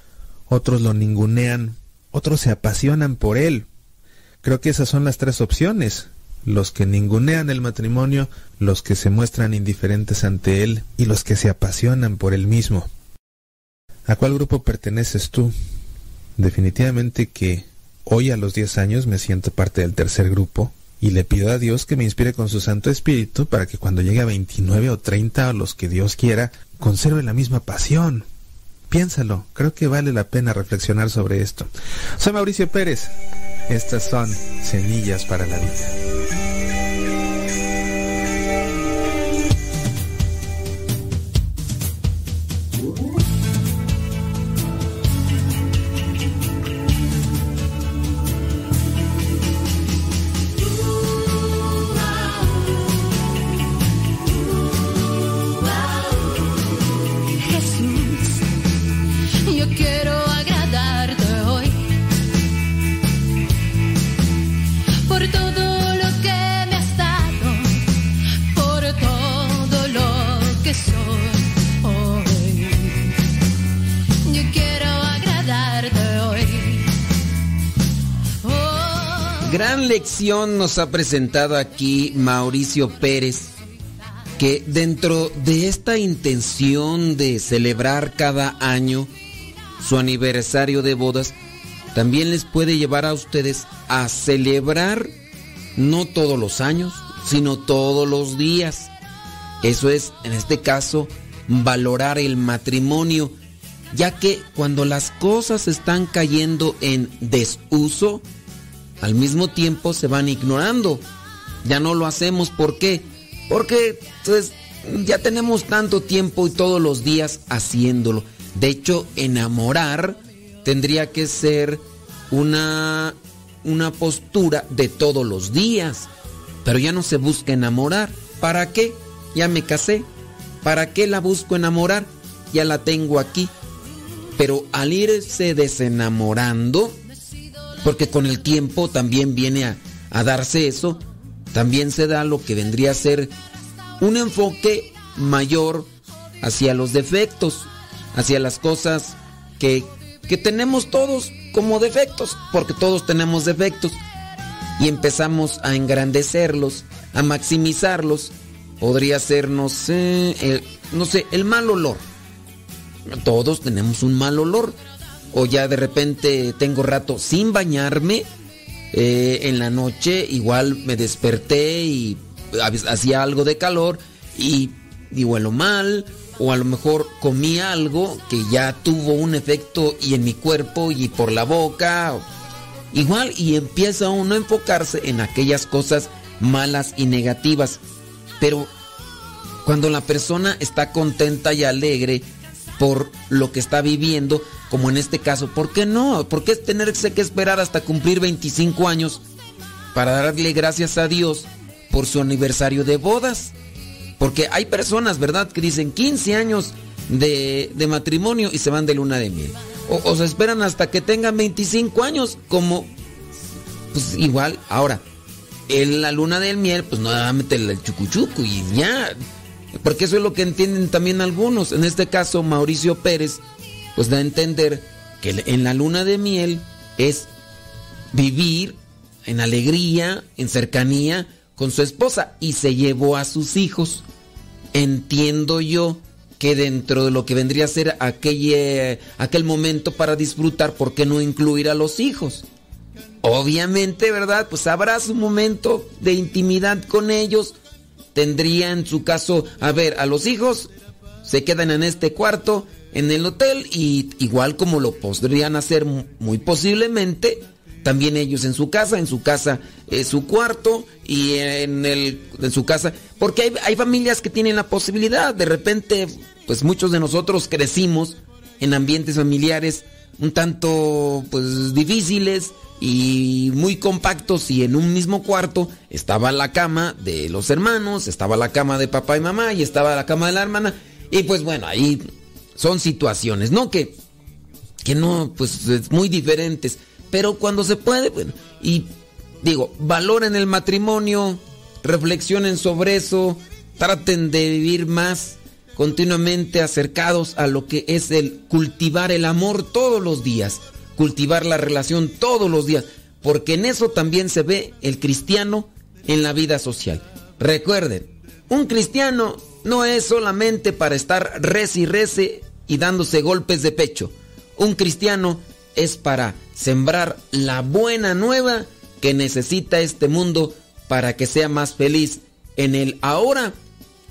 [SPEAKER 10] otros lo ningunean, otros se apasionan por él. Creo que esas son las tres opciones, los que ningunean el matrimonio, los que se muestran indiferentes ante él y los que se apasionan por él mismo. ¿A cuál grupo perteneces tú? Definitivamente que hoy a los diez años me siento parte del tercer grupo, y le pido a Dios que me inspire con su Santo Espíritu para que cuando llegue a 29 o 30 o los que Dios quiera, conserve la misma pasión. Piénsalo, creo que vale la pena reflexionar sobre esto. Soy Mauricio Pérez. Estas son Semillas para la Vida.
[SPEAKER 4] Lección nos ha presentado aquí Mauricio Pérez, que dentro de esta intención de celebrar cada año su aniversario de bodas, también les puede llevar a ustedes a celebrar no todos los años, sino todos los días. Eso es, en este caso, valorar el matrimonio, ya que cuando las cosas están cayendo en desuso, al mismo tiempo se van ignorando. Ya no lo hacemos, ¿por qué? Porque pues, ya tenemos tanto tiempo y todos los días haciéndolo. De hecho, enamorar tendría que ser una, una postura de todos los días. Pero ya no se busca enamorar. ¿Para qué? Ya me casé. ¿Para qué la busco enamorar? Ya la tengo aquí. Pero al irse desenamorando, porque con el tiempo también viene a, darse eso, también se da lo que vendría a ser un enfoque mayor hacia los defectos, hacia las cosas que, que tenemos todos como defectos, porque todos tenemos defectos. y empezamos a engrandecerlos, a maximizarlos, podría ser, no sé, el, no sé, el mal olor. Todos tenemos un mal olor. O ya de repente tengo rato sin bañarme. Eh, en la noche igual me desperté y hacía algo de calor y, y huelo mal. O a lo mejor comí algo que ya tuvo un efecto y en mi cuerpo y por la boca. Igual y empieza uno a enfocarse en aquellas cosas malas y negativas. Pero cuando la persona está contenta y alegre por lo que está viviendo, como en este caso, ¿por qué no? ¿Por qué tenerse que esperar hasta cumplir 25 años para darle gracias a Dios por su aniversario de bodas? Porque hay personas, ¿verdad?, que dicen 15 años de, matrimonio y se van de luna de miel. O, se esperan hasta que tengan 25 años, como, pues igual, ahora, en la luna del miel, pues no va a meter el chucuchuco y ya. Porque eso es lo que entienden también algunos. En este caso, Mauricio Pérez, pues da a entender que en la luna de miel es vivir en alegría, en cercanía con su esposa y se llevó a sus hijos. Entiendo yo que dentro de lo que vendría a ser aquel, eh, aquel momento para disfrutar, ¿por qué no incluir a los hijos? Obviamente, ¿verdad? Pues habrá su momento de intimidad con ellos. Tendría en su caso, a ver, a los hijos se quedan en este cuarto, en el hotel, y igual como lo podrían hacer muy posiblemente, también ellos en su casa, en su casa es su cuarto y en, el, en su casa, porque hay, hay familias que tienen la posibilidad, de repente, pues muchos de nosotros crecimos en ambientes familiares un tanto pues difíciles y muy compactos y en un mismo cuarto estaba la cama de los hermanos, estaba la cama de papá y mamá y estaba la cama de la hermana y pues bueno, ahí son situaciones, ¿no? Que, que no, pues muy diferentes, pero cuando se puede, bueno, y digo, valoren el matrimonio, reflexionen sobre eso, traten de vivir más continuamente acercados a lo que es el cultivar el amor todos los días cultivar la relación todos los días, porque en eso también se ve el cristiano en la vida social. Recuerden, un cristiano no es solamente para estar res y rece y dándose golpes de pecho. Un cristiano es para sembrar la buena nueva que necesita este mundo para que sea más feliz en el ahora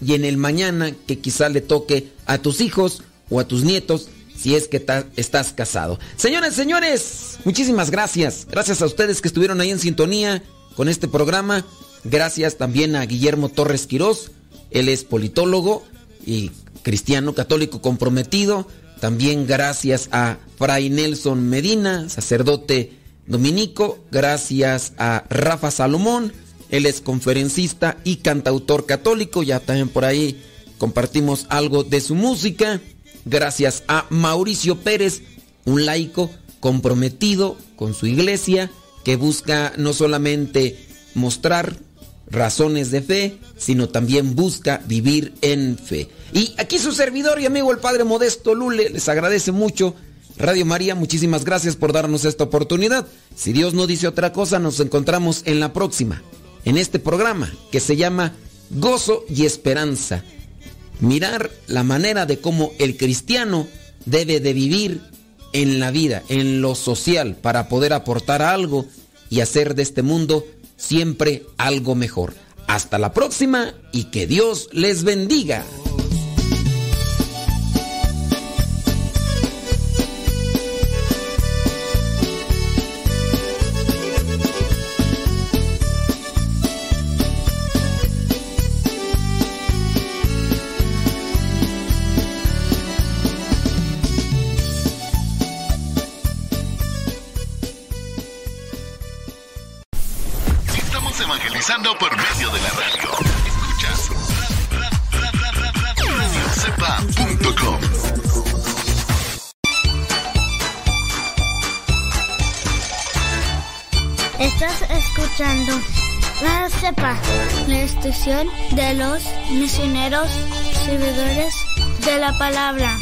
[SPEAKER 4] y en el mañana que quizá le toque a tus hijos o a tus nietos si es que estás casado. Señores, señores, muchísimas gracias. Gracias a ustedes que estuvieron ahí en sintonía con este programa. Gracias también a Guillermo Torres Quirós. Él es politólogo y cristiano católico comprometido. También gracias a Fray Nelson Medina, sacerdote dominico. Gracias a Rafa Salomón. Él es conferencista y cantautor católico. Ya también por ahí compartimos algo de su música gracias a Mauricio Pérez, un laico comprometido con su iglesia que busca no solamente mostrar razones de fe, sino también busca vivir en fe. Y aquí su servidor y amigo el Padre Modesto Lule les agradece mucho. Radio María, muchísimas gracias por darnos esta oportunidad. Si Dios no dice otra cosa, nos encontramos en la próxima, en este programa que se llama Gozo y Esperanza mirar la manera de cómo el cristiano debe de vivir en la vida, en lo social, para poder aportar algo y hacer de este mundo siempre algo mejor. Hasta la próxima y que Dios les bendiga.
[SPEAKER 11] Por medio de la radio. Escuchas radiocepa.com.
[SPEAKER 12] Estás escuchando La Cepa, la estación de los misioneros servidores de la palabra.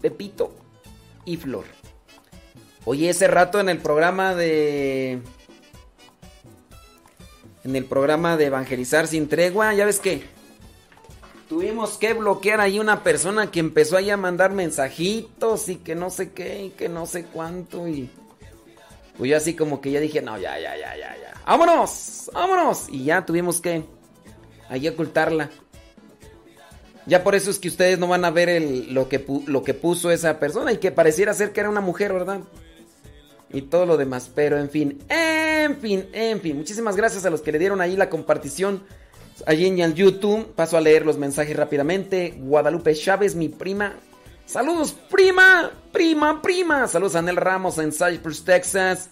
[SPEAKER 4] Pepito y Flor. Oye, ese rato en el programa de. En el programa de Evangelizar sin tregua, ya ves que tuvimos que bloquear ahí una persona que empezó ahí a mandar mensajitos y que no sé qué y que no sé cuánto y. Pues yo así como que ya dije, no, ya, ya, ya, ya, ya. ¡Vámonos! ¡Vámonos! Y ya tuvimos que ahí ocultarla. Ya por eso es que ustedes no van a ver lo, que, lo que puso esa persona y que pareciera ser que era una mujer, ¿verdad? Y todo lo demás. Pero en fin, en fin, en fin. Muchísimas gracias a los que le dieron ahí la compartición. Allí en el YouTube. Paso a leer los mensajes rápidamente. Guadalupe Chávez, mi prima. Saludos, prima, prima, prima. Saludos a Anel Ramos en Cypress, Texas.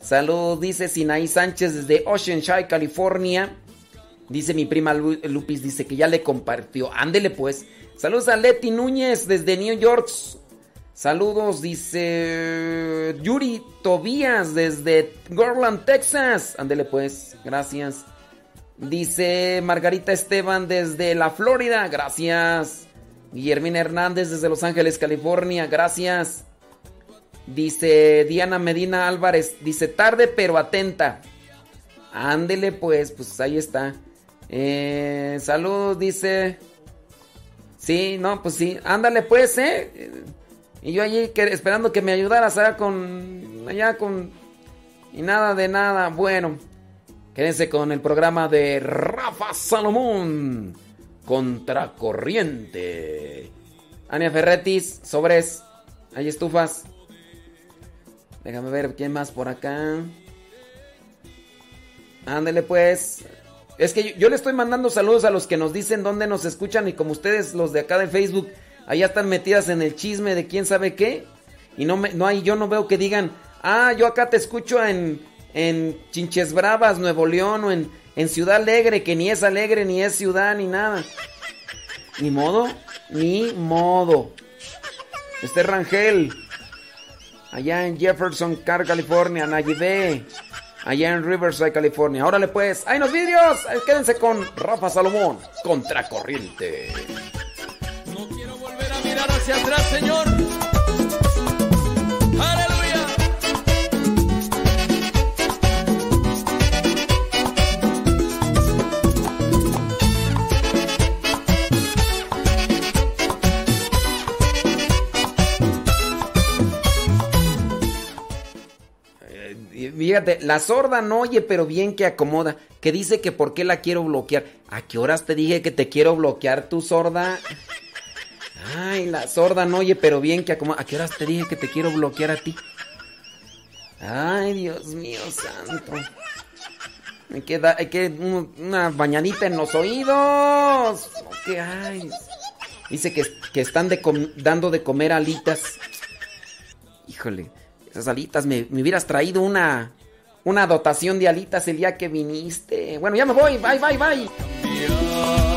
[SPEAKER 4] Saludos, dice Sinaí Sánchez desde Oceanside, California. Dice mi prima Lu- Lupis, dice que ya le compartió. Ándele pues. Saludos a Leti Núñez desde New York. Saludos, dice Yuri Tobías desde Garland, Texas. Ándele pues, gracias. Dice Margarita Esteban desde la Florida, gracias. Guillermina Hernández desde Los Ángeles, California, gracias. Dice Diana Medina Álvarez, dice tarde pero atenta. Ándele pues, pues ahí está. Eh, saludos, dice. Sí, no, pues sí. Ándale pues, ¿eh? Y yo allí que- esperando que me ayudaras allá con... Allá con... Y nada de nada. Bueno, quédense con el programa de Rafa Salomón. Contracorriente. Ania Ferretis, sobres. Hay estufas. Déjame ver quién más por acá. Ándele pues. Es que yo, le estoy mandando saludos a los que nos dicen dónde nos escuchan y como ustedes los de acá de Facebook, allá están metidas en el chisme de quién sabe qué. Y no me, no hay, yo no veo que digan, ah, yo acá te escucho en, en Chinches Bravas, Nuevo León, o en, en Ciudad Alegre, que ni es alegre, ni es ciudad, ni nada. Ni modo, ni modo. Este es Rangel. Allá en Jefferson, Car, California, Nayibé. Allá en Riverside, California. Órale pues, ¡hay los vídeos! Quédense con Rafa Salomón, Contracorriente.
[SPEAKER 7] No quiero volver a mirar hacia atrás, Señor.
[SPEAKER 4] Fíjate, la sorda no oye, pero bien que acomoda. Que dice que por qué la quiero bloquear. ¿A qué horas te dije que te quiero bloquear, tu sorda? Ay, la sorda no oye, pero bien que acomoda. ¿A qué horas te dije que te quiero bloquear a ti? Ay, Dios mío santo. Hay que, da- hay que un- una bañadita en los oídos. ¿Qué hay? Dice que, que están de dando de comer alitas. Híjole, esas alitas, me, me hubieras traído una, una dotación de alitas el día que viniste. Bueno, ya me voy, bye, bye, bye.